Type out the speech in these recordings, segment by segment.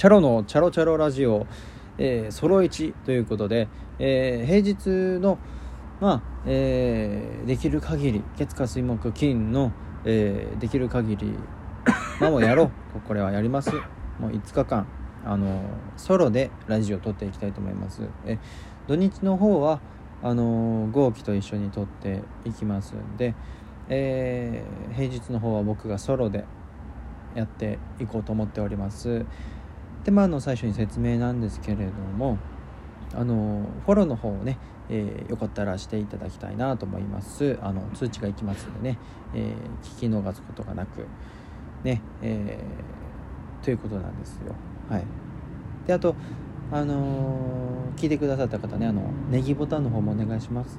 チャロのチャロチャロラジオ、えー、ソロ1ということで、えー、平日のまあ、えー、できる限り月火水木金の、えー、できる限りまあもうやろう。これはやります。もう5日間あのソロでラジオを撮っていきたいと思います。え土日の方はあの豪輝と一緒に撮っていきますんで、えー、平日の方は僕がソロでやっていこうと思っておりますでまあの最初に説明なんですけれどもあのフォローの方をね、えー、よかったらしていただきたいなと思います。あの通知がいきますんでね、えー、聞き逃すことがなくね、えー、ということなんですよ。はい。であとあの、聞いてくださった方ねあのネギボタンの方もお願いします。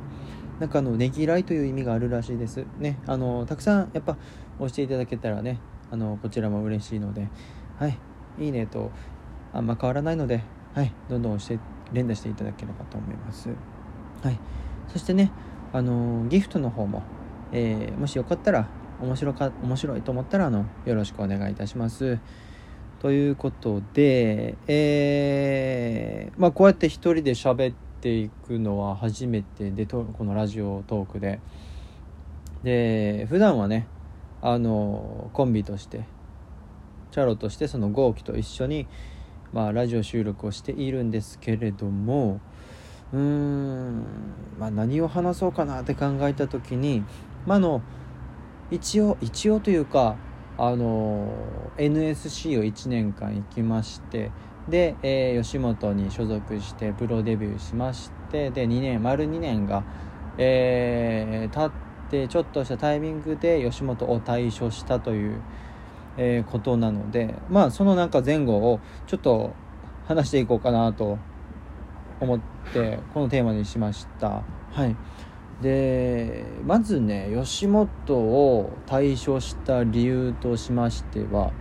なんかあのねぎらいという意味があるらしいです。ねあのたくさんやっぱ押していただけたらねあのこちらも嬉しいのではいいいねとあんま変わらないのではいどんどんして連打していただければと思います。はいそしてねあのギフトの方も、えー、もしよかったら面白か面白いと思ったらあのよろしくお願いいたします。ということでえー、まあこうやって一人で喋っていくのは初めてでこのラジオトークで。で普段はねあのコンビとしてチャロとしてその豪輝と一緒にまあ、ラジオ収録をしているんですけれどもうーん、まあ、何を話そうかなって考えた時に、まあの一応一応というかあの NSC を1年間行きましてで、えー、吉本に所属してプロデビューしましてで2年丸2年が、えー、経ってちょっとしたタイミングで吉本を退所したという。えー、ことなのでまあそのなんか前後をちょっと話していこうかなと思ってこのテーマにしました。はい。でまずね吉本を退所した理由としましては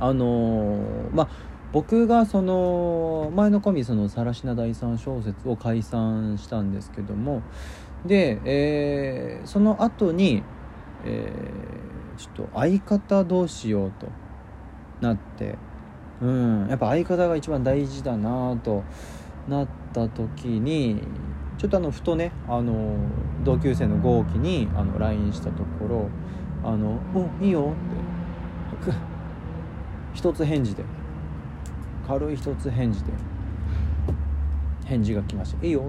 あのー、まあ僕がその前のコンビその更科第三小説を解散したんですけどもで、えー、その後に、えーちょっと相方どうしようとなって。うん。やっぱ相方が一番大事だなとなった時にちょっとあのふとねあの同級生の豪輝にあの LINE したところ「あのおいいよ」って。一つ返事で。軽い一つ返事で。返事が来ました「いいよ」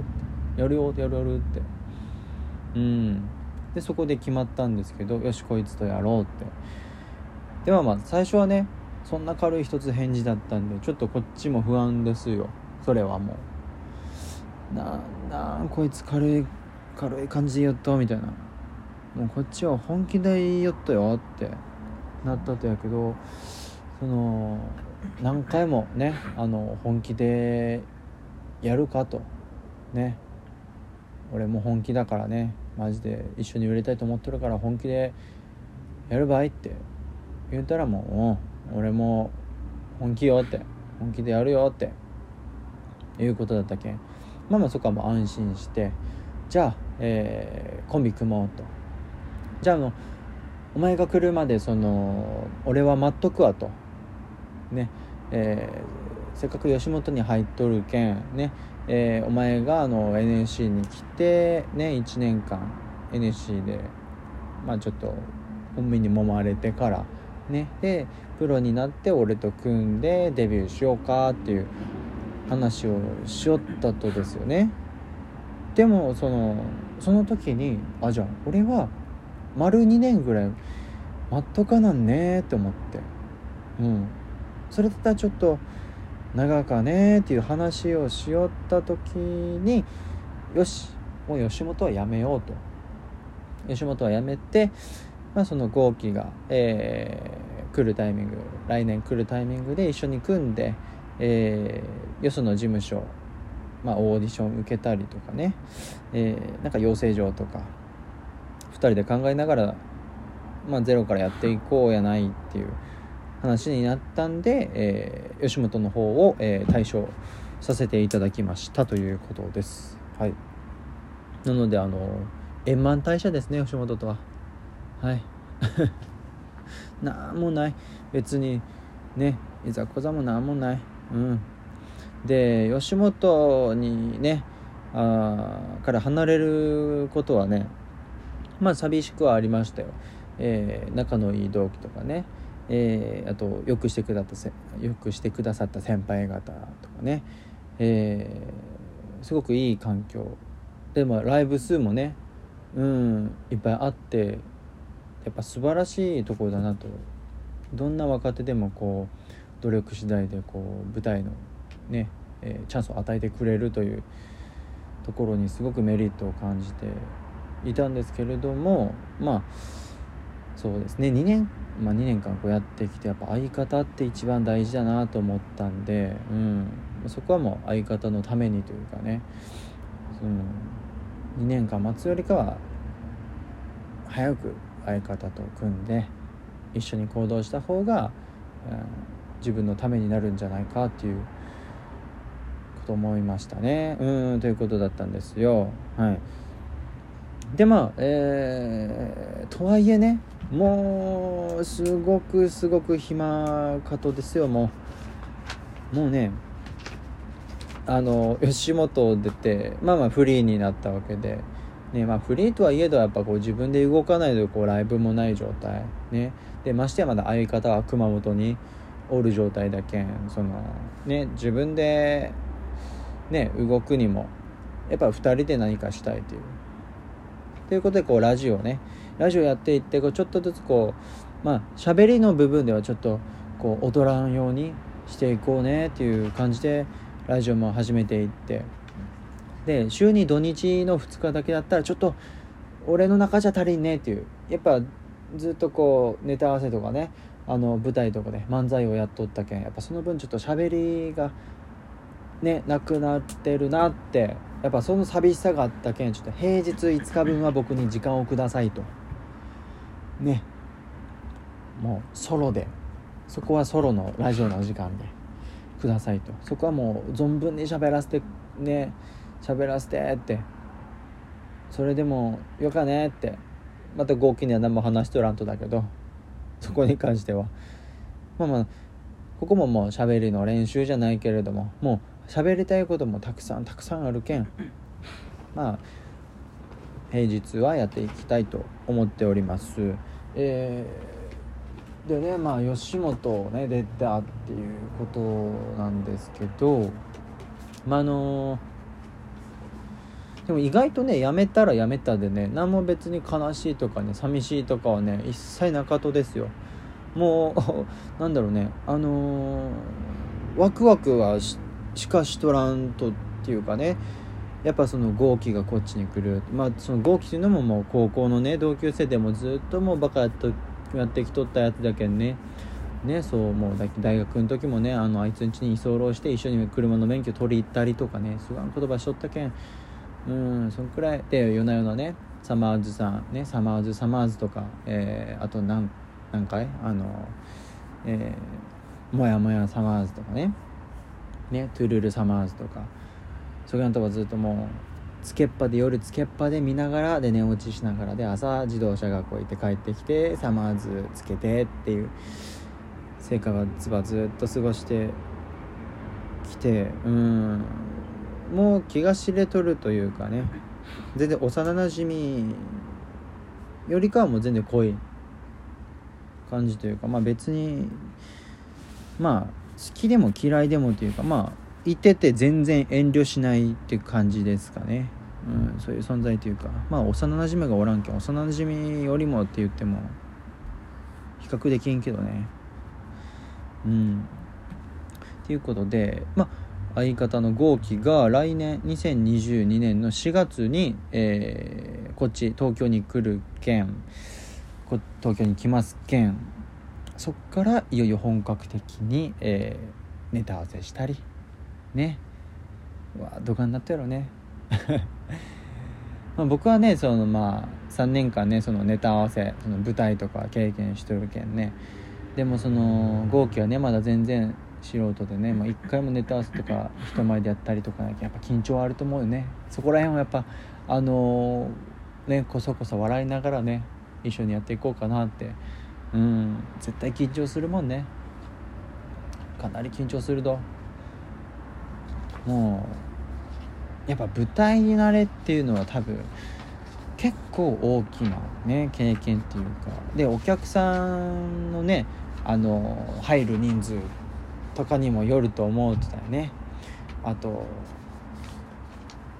って「やるよ」ってやるやるって。うん。でそこで決まったんですけどよしこいつとやろうって。ではまあ最初はねそんな軽い一つ返事だったんでちょっとこっちも不安ですよ。それはもう。ななこいつ軽い軽い感じで言っとみたいな。もうこっちは本気で言っとよってなったとやけどその何回もねあの本気でやるかと。ね。俺も本気だからね。マジで一緒に売れたいと思ってるから本気でやる場合って。言ったらもう俺も本気よって。本気でやるよって。いうことだったけん。まあまあそこはもう安心して。じゃあ、えー、コンビ組もうと。じゃあのお前が来るまでその俺は待っとくわと。ね。えー、せっかく吉本に入っとるけんねえー、お前があの NSC に来てね1年間 NSC でまあちょっと本命に揉まれてからねでプロになって俺と組んでデビューしようかっていう話をしよったとですよね。でもそのその時にあじゃあ俺は丸2年ぐらい待っとかなんねって思って。うん。それだったらちょっと長かねっていう話をしよった時によしもう吉本はやめようと。吉本はやめて、まあ、その合期が、えー、来るタイミング来年来るタイミングで一緒に組んで、えー、よその事務所、まあ、オーディション受けたりとかね、えー、なんか養成所とか2人で考えながら、まあ、ゼロからやっていこうやないっていう話になったんで、えー、吉本の方を、えー、対象させていただきましたということです。はい、なのであの円満退社ですね吉本とは。はい。なんもない。別にねいざこざもなんもない。うん。で吉本にねあから離れることはねまあ寂しくはありましたよ、えー、仲のいい同期とかね、えー、あとよくしてくださったよくしてくださった先輩方とかね、えー、すごくいい環境。でもライブ数もねうんいっぱいあってやっぱ素晴らしいところだなと。どんな若手でもこう努力次第でこう舞台のね、えー、チャンスを与えてくれるというところにすごくメリットを感じていたんですけれどもまあそうですね。2年、まあ、2年間こうやってきてやっぱ相方って一番大事だなと思ったんで、うん、そこはもう相方のためにというかね。その2年間待つよりかは早く相方と組んで一緒に行動した方が、うん、自分のためになるんじゃないかっていうこと思いましたね。うんということだったんですよ。はい。でまあえー、とはいえねもうすごくすごく暇かとですよもう。もうねあの吉本を出てまあまあフリーになったわけでねまあ、フリーとはいえどやっぱこう自分で動かないとこうライブもない状態ね。でましてやまだ相方は熊本におる状態だけんそのね自分でね動くにもやっぱ2人で何かしたいという。ということでこうラジオねラジオやっていってこうちょっとずつこうまあ喋りの部分ではちょっとこう踊らんようにしていこうねっていう感じでラジオも始めていって。で週に土日の2日だけだったらちょっと俺の中じゃ足りんねっていう。やっぱずっとこうネタ合わせとかねあの舞台とかで漫才をやっとったけんやっぱその分ちょっと喋りがねなくなってるなってやっぱその寂しさがあったけんちょっと平日5日分は僕に時間をくださいと。ね。もうソロで。そこはソロのラジオの時間でくださいと。そこはもう存分に喋らせてね。喋らせてって。それでもよかねって。また合気には何も話しとらんとだけど。そこに関しては。まあまあここももう喋りの練習じゃないけれども。もう喋りたいこともたくさんたくさんあるけんまあ平日はやっていきたいと思っております。えー、でねまあ吉本をね出たっていうことなんですけどまああのーでも意外とねやめたらやめたでね何も別に悲しいとかね寂しいとかはね一切なかとですよ。もう なんだろうねあのー、ワクワクはししかしとらんとっていうかね。やっぱその合気がこっちに来る。まあその合気っていうのももう高校のね同級生でもずっともうバカやっとやってきとったやつだけんね。ねそうもう大学の時もねあのあいつん家に居候して一緒に車の免許取り行ったりとかね。すごい言葉しとったけん。うんそんくらい。で夜な夜なねサマーズさんねサマーズサマーズとか、えー、あと何何回あのえー、もやもやサマーズとかね。ねトゥルルサマーズとか。そういうのとかずっともうつけっぱで夜つけっぱで見ながらで寝落ちしながらで朝自動車学校行って帰ってきてサマーズつけてっていう生活はずっと過ごしてきてうん。もう気が知れとるというかね。全然幼なじみよりかはもう全然濃い感じというかまあ別にまあ好きでも嫌いでもというかまあいてて全然遠慮しないって感じですかね、うん、そういう存在というか。まあ幼なじみがおらんけん。幼なじみよりもって言っても比較できんけどね。うん。っていうことでまあ相方の豪輝が来年2022年の4月に、えー、こっち東京に来る件東京に来ます件そっからいよいよ本格的に、えー、ネタ合わせしたりね。うわどかになったやろね。まあ僕はねそのまあ3年間ねそのネタ合わせその舞台とか経験しとるけんね。でもその豪輝はねまだ全然素人でね、まあ、1回もネタ合わせとか人前でやったりとかやっぱ緊張あると思うよね。そこら辺はやっぱあのー、ねこそこそ笑いながらね一緒にやっていこうかなってうん。絶対緊張するもんね。かなり緊張するともうやっぱ舞台に慣れっていうのは多分結構大きなね経験っていうか。でお客さんのねあの入る人数とかにもよると思うってたよね。あと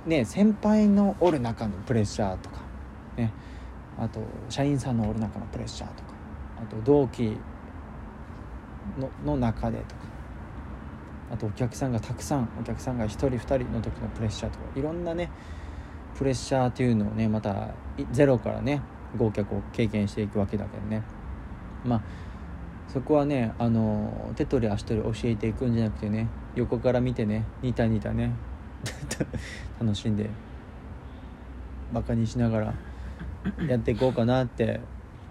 ね先輩のおる中のプレッシャーとか。ね。あと社員さんのおる中のプレッシャーとか。あと同期のの中でとか。あとお客さんがたくさんお客さんが1人2人の時のプレッシャーとか。いろんなねプレッシャーっていうのをねまたゼロからね合客を経験していくわけだけどね。まあそこはねあの手取り足取り教えていくんじゃなくてね横から見てねニタニタね 楽しんでバカにしながらやっていこうかなって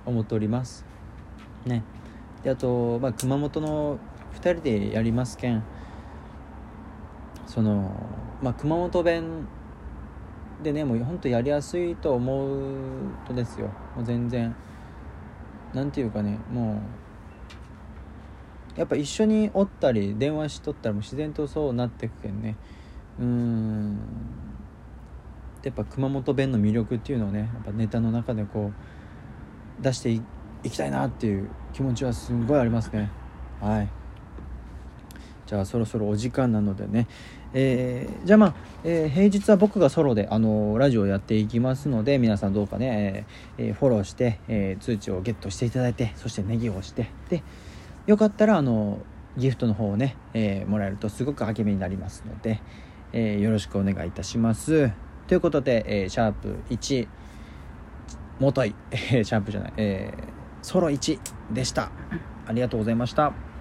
思っております。ね。であと、まあ、熊本の2人でやりますけん。その、まあ、熊本弁でねもうほんとやりやすいと思うとですよ。もう全然。なんていうかねもうやっぱ一緒におったり電話しとったらもう自然とそうなってくけんね。うん。やっぱ熊本弁の魅力っていうのをねやっぱネタの中でこう出してい行きたいなっていう気持ちはすごいありますね。はい。じゃあそろそろお時間なのでね。えー、じゃあまあ、えー、平日は僕がソロで、あのー、ラジオをやっていきますので皆さんどうかね、えー、フォローして、え通知をゲットしていただいてそしてネギを押して。でよかったらあのギフトの方をね、えもらえるとすごく励みになりますので、えよろしくお願いいたします。ということで、えシャープ1もとい、えシャープじゃない、えーソロ1でした。ありがとうございました。